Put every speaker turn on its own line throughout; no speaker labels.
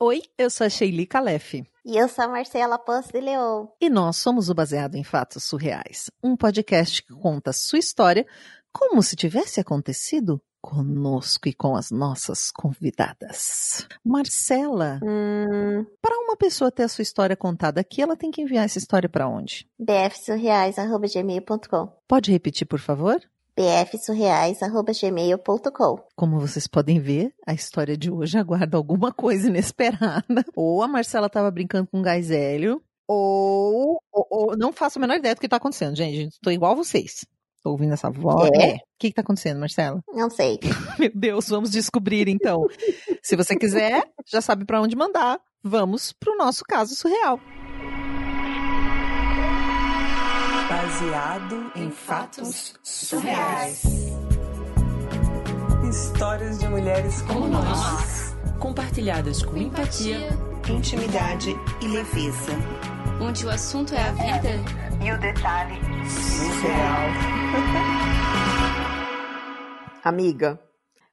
Oi, eu sou a Sheili Calef.
E eu sou a Marcela Poço de Leão.
E nós somos o Baseado em Fatos Surreais, um podcast que conta a sua história como se tivesse acontecido conosco e com as nossas convidadas. Marcela,
Hum,
para uma pessoa ter a sua história contada aqui, ela tem que enviar essa história para onde?
bfsurreais.gmail.com
Pode repetir, por favor?
bfsurreais.gmail.com
Como vocês podem ver, a história de hoje aguarda alguma coisa inesperada. Ou a Marcela estava brincando com um gás hélio, ou, ou, ou- não faço a menor ideia do que está acontecendo, gente. Estou igual vocês. Estou ouvindo essa voz.
É?
O que está acontecendo, Marcela?
Não sei.
Meu Deus, vamos descobrir então. Se você quiser, já sabe para onde mandar. Vamos para o nosso caso surreal.
Baseado em fatos surreais. Histórias de mulheres como nós.
compartilhadas com empatia,
intimidade e leveza.
onde o assunto é a vida.
E o detalhe
Surreal.
Amiga,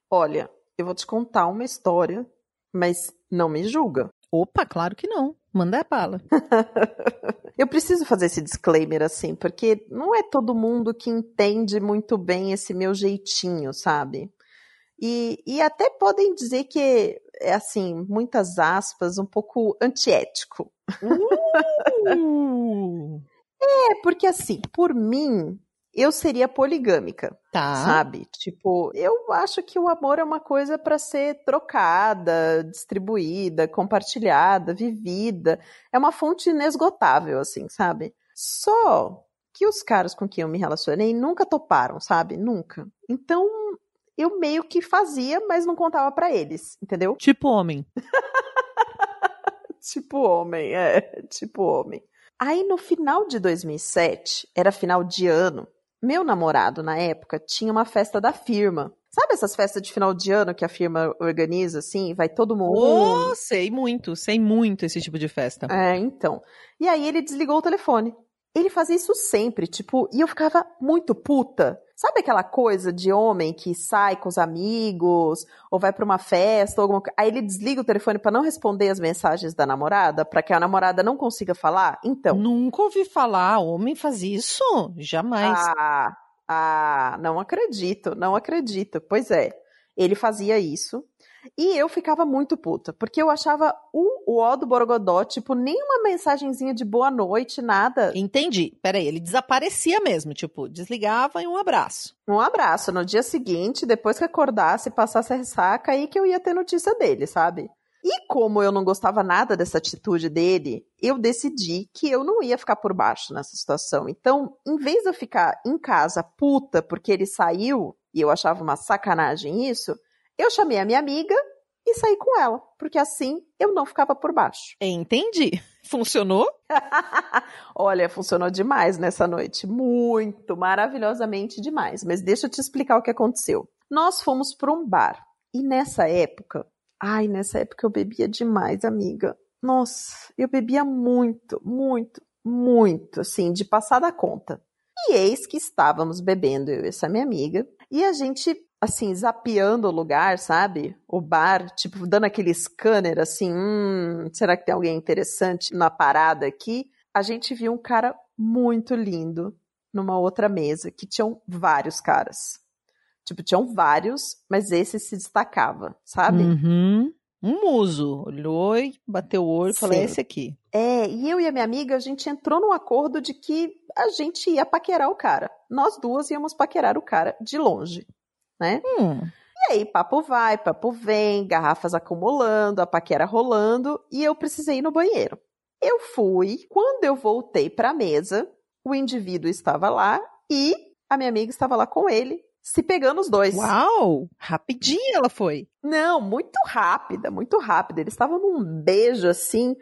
olha, eu vou te contar uma história, mas não me julga.
Opa, claro que não. Manda a bala.
Eu preciso fazer esse disclaimer assim, porque não é todo mundo que entende muito bem esse meu jeitinho, sabe? E, e até podem dizer que é assim, muitas aspas, um pouco antiético.
Uh,
É porque assim, por mim, eu seria poligâmica.
tá.
sabe? Tipo, eu acho que o amor é uma coisa para ser trocada, distribuída, compartilhada, vivida. É uma fonte inesgotável, assim, sabe? Só que os caras com quem eu me relacionei nunca toparam, sabe? Nunca. Então, eu meio que fazia, mas não contava pra eles, entendeu?
Tipo homem.
Tipo homem, é, tipo homem. Aí no final de 2007, era final de ano, meu namorado na época tinha uma festa da firma. Sabe essas festas de final de ano que a firma organiza assim, vai todo mundo?
Oh, sei muito, sei muito esse tipo de festa.
É, então. E aí ele desligou o telefone. Ele fazia isso sempre, tipo, e eu ficava muito puta. Sabe aquela coisa de homem que sai com os amigos, ou vai pra uma festa, ou alguma coisa. Aí ele desliga o telefone pra não responder as mensagens da namorada, pra que a namorada não consiga falar? Então.
Nunca ouvi falar, homem faz isso? Jamais.
Ah, ah, não acredito, não acredito. Pois é, ele fazia isso. E eu ficava muito puta, porque eu achava o, o ó do Borogodó, tipo, nem uma mensagenzinha de boa noite, nada.
Entendi. Peraí, ele desaparecia mesmo, tipo, desligava e um abraço.
Um abraço. No dia seguinte, depois que acordasse, passasse a ressaca, aí que eu ia ter notícia dele, sabe? E como eu não gostava nada dessa atitude dele, eu decidi que eu não ia ficar por baixo nessa situação. Então, em vez de eu ficar em casa puta porque ele saiu, e eu achava uma sacanagem isso, eu chamei a minha amiga e saí com ela, porque assim eu não ficava por baixo.
Entendi. Funcionou?
Olha, funcionou demais nessa noite. Muito, maravilhosamente demais. Mas deixa eu te explicar o que aconteceu. Nós fomos para um bar. E nessa época, ai, nessa época eu bebia demais, amiga. Nossa, eu bebia muito, muito, muito, assim, de passar da conta. E eis que estávamos bebendo, eu e essa minha amiga, e a gente, assim, zapeando o lugar, sabe? O bar, tipo, dando aquele scanner, assim, hum, será que tem alguém interessante na parada aqui? A gente viu um cara muito lindo numa outra mesa, que tinham vários caras. Tipo, tinham vários, mas esse se destacava, sabe?
Uhum. Um muso. Olhou e bateu o olho e falou: esse aqui.
É, e eu e a minha amiga, a gente entrou num acordo de que a gente ia paquerar o cara. Nós duas íamos paquerar o cara de longe, né?
Hum.
E aí, papo vai, papo vem, garrafas acumulando, a paquera rolando, e eu precisei ir no banheiro. Eu fui, quando eu voltei para a mesa, o indivíduo estava lá e a minha amiga estava lá com ele, se pegando os dois.
Uau! Rapidinho ela foi.
Não, muito rápida, muito rápida. Eles estavam num beijo assim.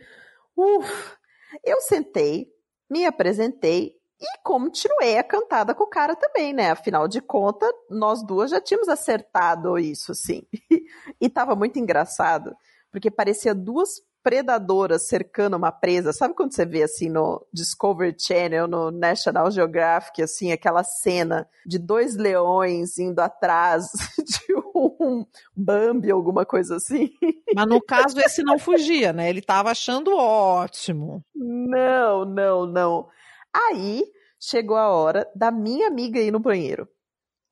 Uf. Eu sentei, me apresentei e continuei a cantada com o cara também, né? Afinal de contas, nós duas já tínhamos acertado isso, sim. E tava muito engraçado, porque parecia duas predadoras cercando uma presa. Sabe quando você vê assim no Discovery Channel, no National Geographic, assim, aquela cena de dois leões indo atrás de um Bambi, alguma coisa assim?
Mas no caso esse não fugia, né? Ele tava achando ótimo.
Não, não, não. Aí chegou a hora da minha amiga ir no banheiro.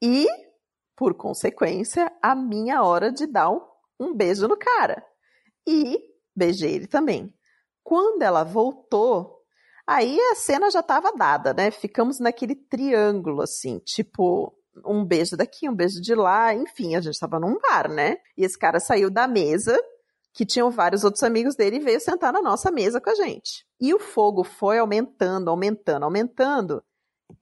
E, por consequência, a minha hora de dar um, um beijo no cara. E beijei ele também. Quando ela voltou, aí a cena já estava dada, né? Ficamos naquele triângulo, assim, tipo, um beijo daqui, um beijo de lá, enfim, a gente estava num bar, né? E esse cara saiu da mesa, que tinham vários outros amigos dele, e veio sentar na nossa mesa com a gente. E o fogo foi aumentando, aumentando, aumentando,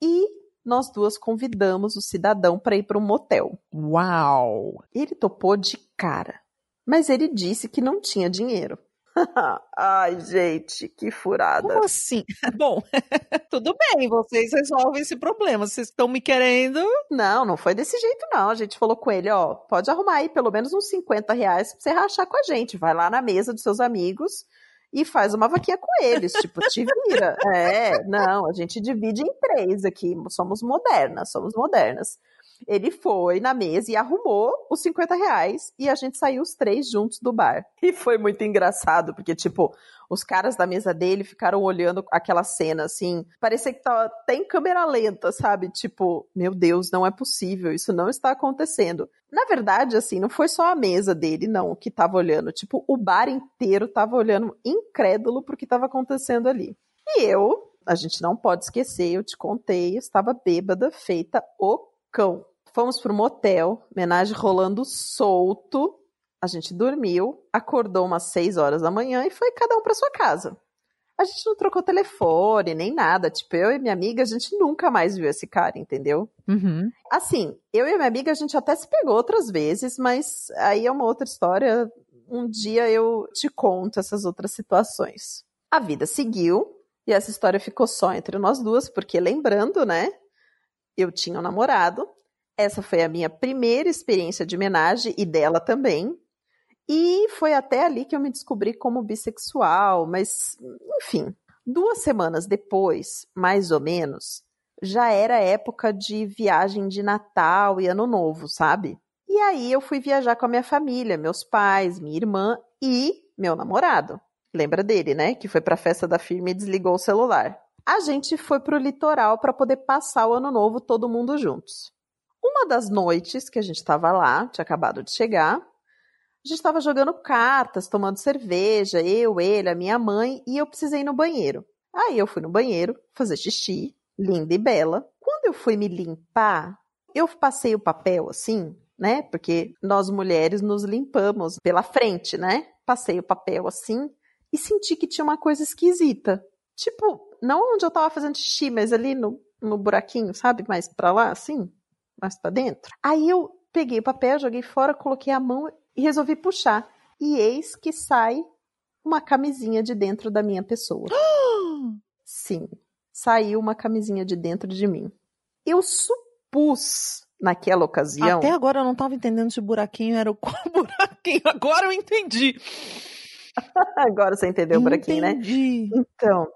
e nós duas convidamos o cidadão para ir para um motel.
Uau!
Ele topou de cara, mas ele disse que não tinha dinheiro. Ai, gente, que furada.
Como assim? Bom, tudo bem, vocês resolvem esse problema. Vocês estão me querendo.
Não, não foi desse jeito, não. A gente falou com ele, ó, pode arrumar aí pelo menos uns 50 reais pra você rachar com a gente. Vai lá na mesa dos seus amigos e faz uma vaquinha com eles. tipo, te vira. É, não, a gente divide em três aqui. Somos modernas, somos modernas. Ele foi na mesa e arrumou os 50 reais e a gente saiu os três juntos do bar. E foi muito engraçado, porque, tipo, os caras da mesa dele ficaram olhando aquela cena assim. Parecia que tava até em câmera lenta, sabe? Tipo, meu Deus, não é possível, isso não está acontecendo. Na verdade, assim, não foi só a mesa dele, não, que tava olhando. Tipo, o bar inteiro tava olhando incrédulo pro que tava acontecendo ali. E eu, a gente não pode esquecer, eu te contei, estava bêbada, feita o cão. Fomos pro motel, homenagem rolando solto. A gente dormiu, acordou umas 6 horas da manhã e foi cada um para sua casa. A gente não trocou telefone, nem nada. Tipo, eu e minha amiga, a gente nunca mais viu esse cara, entendeu?
Uhum.
Assim, eu e minha amiga, a gente até se pegou outras vezes, mas aí é uma outra história. Um dia eu te conto essas outras situações. A vida seguiu e essa história ficou só entre nós duas, porque lembrando, né? Eu tinha um namorado essa foi a minha primeira experiência de homenagem e dela também. E foi até ali que eu me descobri como bissexual, mas, enfim. Duas semanas depois, mais ou menos, já era época de viagem de Natal e Ano Novo, sabe? E aí eu fui viajar com a minha família, meus pais, minha irmã e meu namorado. Lembra dele, né? Que foi pra festa da firma e desligou o celular. A gente foi pro litoral para poder passar o ano novo todo mundo juntos. Uma das noites que a gente estava lá, tinha acabado de chegar, a gente estava jogando cartas, tomando cerveja, eu, ele, a minha mãe, e eu precisei ir no banheiro. Aí eu fui no banheiro fazer xixi, linda e bela. Quando eu fui me limpar, eu passei o papel assim, né? Porque nós mulheres nos limpamos pela frente, né? Passei o papel assim e senti que tinha uma coisa esquisita. Tipo, não onde eu tava fazendo xixi, mas ali no, no buraquinho, sabe? Mais pra lá, assim mais para dentro. Aí eu peguei o papel, joguei fora, coloquei a mão e resolvi puxar. E eis que sai uma camisinha de dentro da minha pessoa. Sim, saiu uma camisinha de dentro de mim. Eu supus naquela ocasião.
Até agora eu não estava entendendo se o buraquinho era o qual buraquinho. Agora eu entendi.
agora você entendeu o buraquinho,
entendi.
né? Então,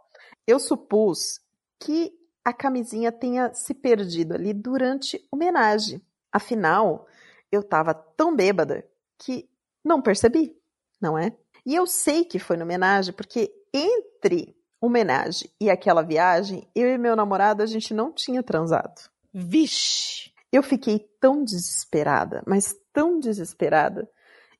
eu supus que a camisinha tenha se perdido ali durante homenagem. Afinal, eu estava tão bêbada que não percebi, não é? E eu sei que foi no homenagem porque entre homenagem e aquela viagem, eu e meu namorado a gente não tinha transado.
Vixe!
Eu fiquei tão desesperada, mas tão desesperada.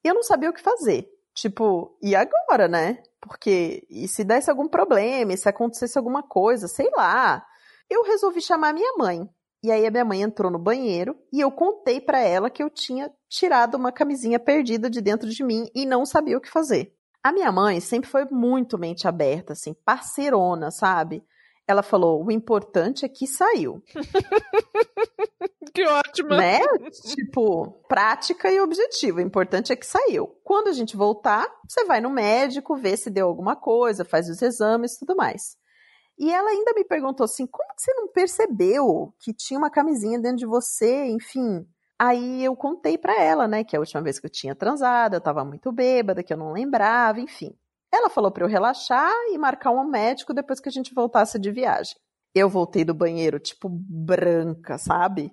Eu não sabia o que fazer. Tipo, e agora, né? Porque e se desse algum problema, e se acontecesse alguma coisa, sei lá eu resolvi chamar minha mãe. E aí a minha mãe entrou no banheiro e eu contei para ela que eu tinha tirado uma camisinha perdida de dentro de mim e não sabia o que fazer. A minha mãe sempre foi muito mente aberta, assim, parceirona, sabe? Ela falou: o importante é que saiu.
que ótimo!
Né? Tipo, prática e objetivo. O importante é que saiu. Quando a gente voltar, você vai no médico, vê se deu alguma coisa, faz os exames e tudo mais. E ela ainda me perguntou assim: como que você não percebeu que tinha uma camisinha dentro de você? Enfim. Aí eu contei para ela, né, que a última vez que eu tinha transado, eu tava muito bêbada, que eu não lembrava, enfim. Ela falou para eu relaxar e marcar um médico depois que a gente voltasse de viagem. Eu voltei do banheiro, tipo, branca, sabe?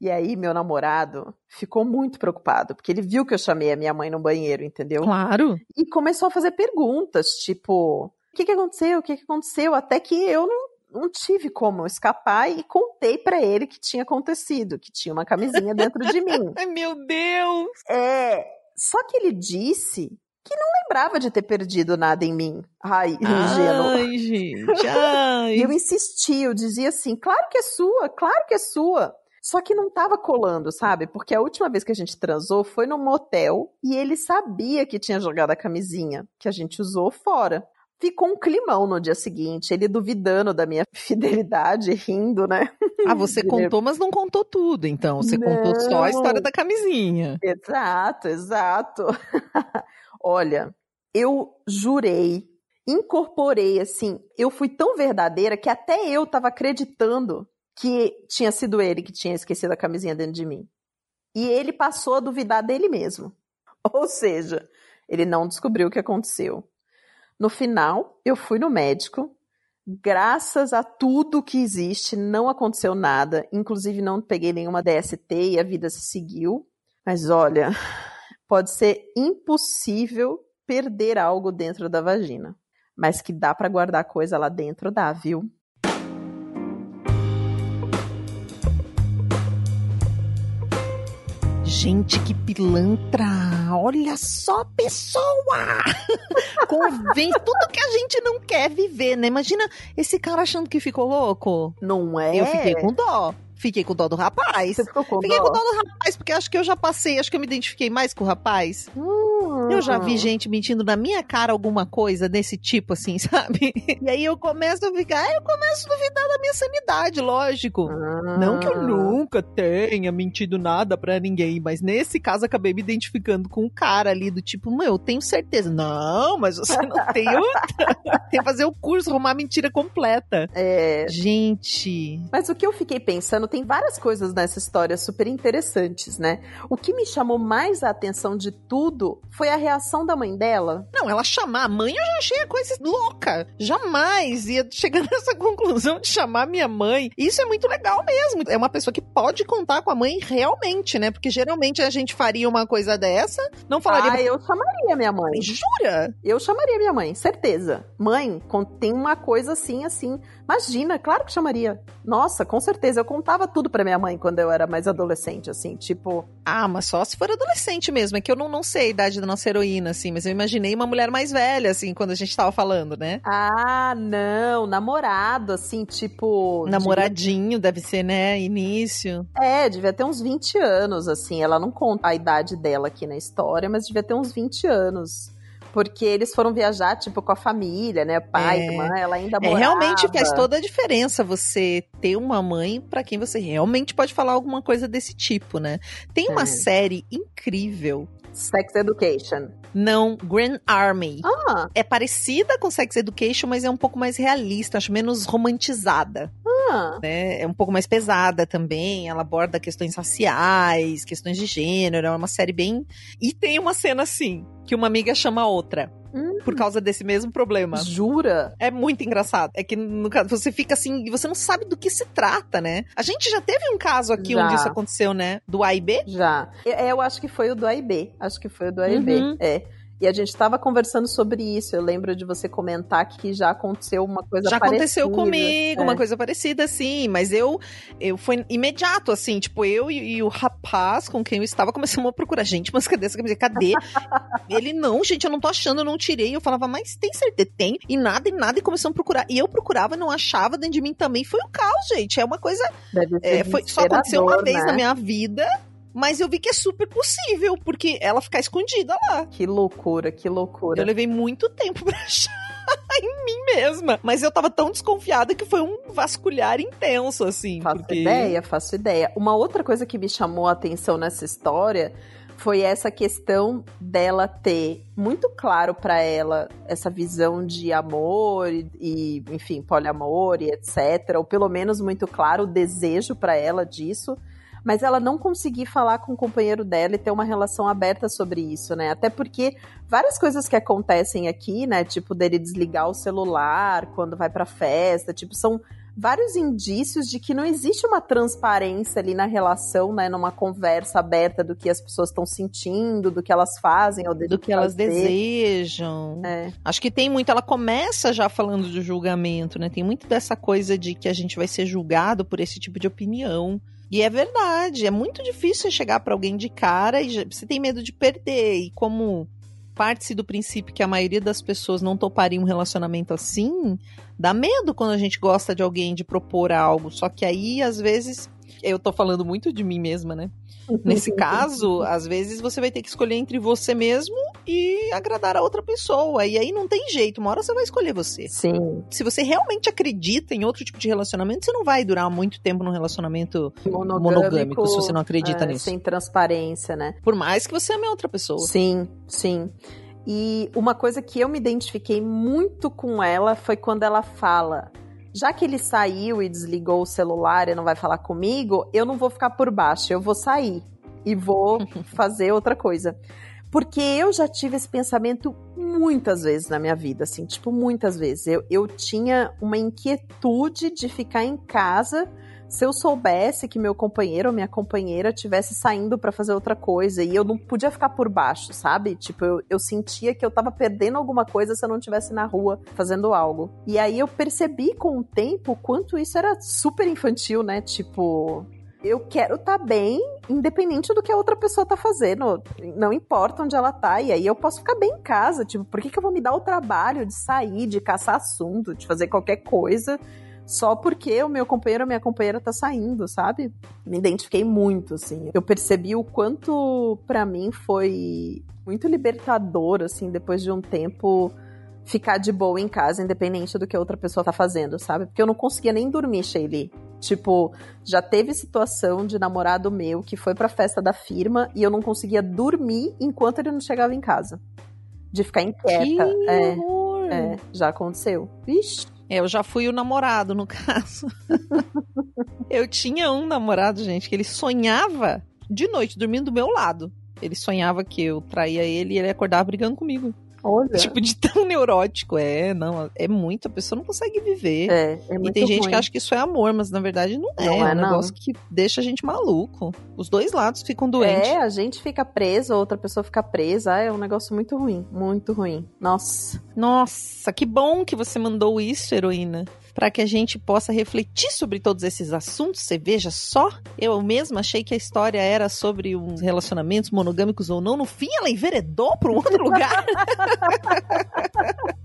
E aí, meu namorado ficou muito preocupado, porque ele viu que eu chamei a minha mãe no banheiro, entendeu?
Claro.
E começou a fazer perguntas, tipo, o que, que aconteceu? O que, que aconteceu? Até que eu não, não tive como escapar e contei para ele que tinha acontecido, que tinha uma camisinha dentro de mim.
Ai, meu Deus!
É. Só que ele disse que não lembrava de ter perdido nada em mim. Ai, ingênuo.
Ai, gente, ai.
E eu insisti, eu dizia assim, claro que é sua, claro que é sua. Só que não tava colando, sabe? Porque a última vez que a gente transou foi num motel e ele sabia que tinha jogado a camisinha que a gente usou fora. Ficou um climão no dia seguinte, ele duvidando da minha fidelidade, rindo, né?
Ah, você contou, mas não contou tudo, então. Você contou só a história
Não.
da camisinha.
Exato, exato. Olha, eu jurei, incorporei assim, eu fui tão verdadeira que até eu tava acreditando que tinha sido ele que tinha esquecido a camisinha dentro de mim. E ele passou a duvidar dele mesmo. Ou seja, ele não descobriu o que aconteceu. No final, eu fui no médico. Graças a tudo que existe, não aconteceu nada. Inclusive, não peguei nenhuma DST e a vida se seguiu. Mas olha, pode ser impossível perder algo dentro da vagina. Mas que dá pra guardar coisa lá dentro, dá, viu?
Gente, que pilantra! Olha só, pessoa! Convence tudo que a gente não quer viver, né? Imagina esse cara achando que ficou louco.
Não é?
Eu fiquei com dó. Fiquei com dó do rapaz.
Você ficou com
Fiquei
dó?
com dó do rapaz, porque acho que eu já passei, acho que eu me identifiquei mais com o rapaz. Eu já vi gente mentindo na minha cara alguma coisa desse tipo, assim, sabe? E aí eu começo a ficar, aí eu começo a duvidar da minha sanidade, lógico. Não que eu
Ah.
nunca tenha mentido nada pra ninguém, mas nesse caso acabei me identificando com o cara ali do tipo, meu, eu tenho certeza. Não, mas você não tem outra. tem que fazer o curso, arrumar a mentira completa.
É,
Gente,
Mas o que eu fiquei pensando, tem várias coisas nessa história super interessantes, né? O que me chamou mais a atenção de tudo foi a reação da mãe dela.
não, ela chamar a mãe eu já achei a coisa louca. Jamais ia chegar nessa conclusão de chamar minha mãe. Isso é muito legal mesmo. É uma pessoa que pode contar com a mãe realmente, né? Porque geralmente a gente faria uma coisa dessa, não falaria.
Ah, eu chamaria minha mãe.
Jura?
Eu chamaria minha mãe, certeza. Mãe, tem uma coisa assim, assim. Imagina, claro que chamaria. Nossa, com certeza. Eu contava tudo pra minha mãe quando eu era mais adolescente, assim, tipo.
Ah, mas só se for adolescente mesmo. É que eu não, não sei a idade da nossa heroína, assim, mas eu imaginei uma mulher mais velha, assim, quando a gente tava falando, né?
Ah, não, namorado, assim, tipo.
Namoradinho, deve ser, né? Início.
é, devia ter uns 20 anos, assim. Ela não conta a idade dela aqui na história, mas devia ter uns 20 anos. Porque eles foram viajar, tipo, com a família, né? Pai,
É.
irmã, ela ainda
É,
morava.
realmente faz toda a diferença você ter uma mãe pra quem você realmente pode falar alguma coisa desse tipo, né? Tem uma
É.
série incrível.
Sex Education.
Não, Grand Army.
Ah,
É parecida com Sex Education, mas é um pouco mais realista, acho menos romantizada. Né? É um pouco mais pesada também. Ela aborda questões raciais, questões de gênero. É uma série bem. E tem uma cena assim, que uma amiga chama a outra.
Hum.
Por causa desse mesmo problema.
Jura?
É muito engraçado. É que, no caso, você fica assim e você não sabe do que se trata, né? A gente já teve um caso aqui
Já.
onde isso aconteceu, né? Do A e B.
Já. É, eu acho que foi o do AIB. Acho que foi o do AIB.
Uhum.
É. E a gente tava conversando sobre isso. Eu lembro de você comentar que já aconteceu uma coisa
Já
parecida.
aconteceu comigo,
É.
uma coisa parecida, assim, mas eu, eu foi imediato, assim, tipo, eu e, e o rapaz com quem eu estava começamos a procurar, gente, mas cadê essa camiseta? Cadê? Ele, não, gente, eu não tô achando, eu não tirei. Eu falava, mas tem certeza? Tem. E nada, e nada, e começamos a procurar. E eu procurava, não achava, dentro de mim também. Foi o caos, gente. É uma coisa. É, foi, só aconteceu uma vez
né?
na minha vida. Mas eu vi que é super possível, porque ela ficar escondida lá.
Que loucura, que
Eu
loucura.
levei muito tempo pra achar em mim mesma. Mas eu tava tão desconfiada que foi um vasculhar intenso, assim.
Faço
porque...
ideia, faço ideia. Uma outra coisa que me chamou a atenção nessa história foi essa questão dela ter muito claro pra ela essa visão de amor e, e, enfim, poliamor e etc, ou pelo menos muito claro o desejo pra ela disso, mas ela não conseguir falar com o companheiro dela e ter uma relação aberta sobre isso, né? Até porque várias coisas que acontecem aqui, né? Tipo, dele desligar o celular quando vai pra festa, tipo, são vários indícios de que não existe uma transparência ali na relação, né, numa conversa aberta do que as pessoas estão sentindo, do que elas fazem ou
do que elas desejam. É. Acho que tem muito, ela começa já falando de julgamento, né? Tem muito dessa coisa de que a gente vai ser julgado por esse tipo de opinião. E é verdade, é muito difícil chegar para alguém de cara e você tem medo de perder. E como parte-se do princípio que a maioria das pessoas não toparia um relacionamento assim, dá medo quando a gente gosta de alguém de propor algo. Só que aí, às vezes, eu tô falando muito de mim mesma, né? Nesse caso, às vezes você vai ter que escolher entre você mesmo e agradar a outra pessoa. E aí não tem jeito, uma hora você vai escolher você.
Sim.
Se você realmente acredita em outro tipo de relacionamento, você não vai durar muito tempo num relacionamento monogâmico, monogâmico se você não acredita
é,
nisso.
Sem transparência, né?
Por mais que você ame outra pessoa.
Sim, sim. E uma coisa que eu me identifiquei muito com ela foi quando ela fala: já que ele saiu e desligou o celular e não vai falar comigo, eu não vou ficar por baixo, eu vou sair e vou fazer outra coisa. Porque eu já tive esse pensamento muitas vezes na minha vida, assim, tipo, muitas vezes. Eu, eu tinha uma inquietude de ficar em casa se eu soubesse que meu companheiro ou minha companheira tivesse saindo para fazer outra coisa e eu não podia ficar por baixo, sabe? Tipo, eu, eu sentia que eu tava perdendo alguma coisa se eu não estivesse na rua fazendo algo. E aí eu percebi com o tempo quanto isso era super infantil, né? Tipo, eu quero estar tá bem, independente do que a outra pessoa tá fazendo. Não importa onde ela tá. E aí eu posso ficar bem em casa. Tipo, por que, que eu vou me dar o trabalho de sair, de caçar assunto, de fazer qualquer coisa só porque o meu companheiro ou minha companheira tá saindo, sabe? Me identifiquei muito, assim. Eu percebi o quanto para mim foi muito libertador, assim, depois de um tempo ficar de boa em casa, independente do que a outra pessoa tá fazendo, sabe? Porque eu não conseguia nem dormir, Shelly. Tipo, já teve situação de namorado meu que foi pra festa da firma e eu não conseguia dormir enquanto ele não chegava em casa. De ficar inquieta.
Que
é,
horror.
é, já aconteceu. Vixe.
É, eu já fui o namorado, no caso. eu tinha um namorado, gente, que ele sonhava de noite, dormindo do meu lado. Ele sonhava que eu traía ele e ele acordava brigando comigo.
Olha.
Tipo, de tão neurótico. É, não, é muito, a pessoa não consegue viver.
É, é muito
e tem gente
ruim.
que acha que isso é amor, mas na verdade não é.
Não
é
é,
um
não.
negócio que deixa a gente maluco. Os dois lados ficam doentes.
É, a gente fica preso, outra pessoa fica presa. Ah, É um negócio muito ruim, muito ruim. Nossa.
Nossa, que bom que você mandou isso, heroína. Para que a gente possa refletir sobre todos esses assuntos. Você veja só, eu mesma achei que a história era sobre uns relacionamentos monogâmicos ou não. No fim, ela enveredou para um outro lugar.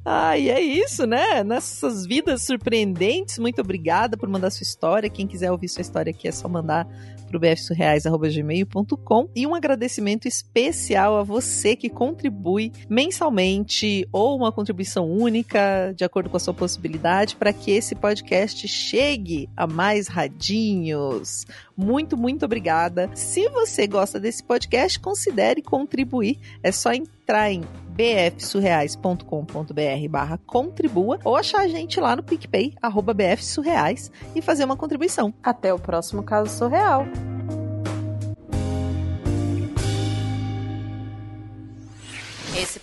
Ai, é isso, né? Nessas vidas surpreendentes. Muito obrigada por mandar sua história. Quem quiser ouvir sua história aqui é só mandar pro bfsurreais.gmail.com e um agradecimento especial a você que contribui mensalmente ou uma contribuição única, de acordo com a sua possibilidade, para que esse podcast chegue a mais radinhos. Muito, muito obrigada. Se você gosta desse podcast, considere contribuir. É só entrar em bfsurreais.com.br barra contribua ou achar a gente lá no PicPay, arroba bfsurreais e fazer uma contribuição.
Até o próximo caso surreal.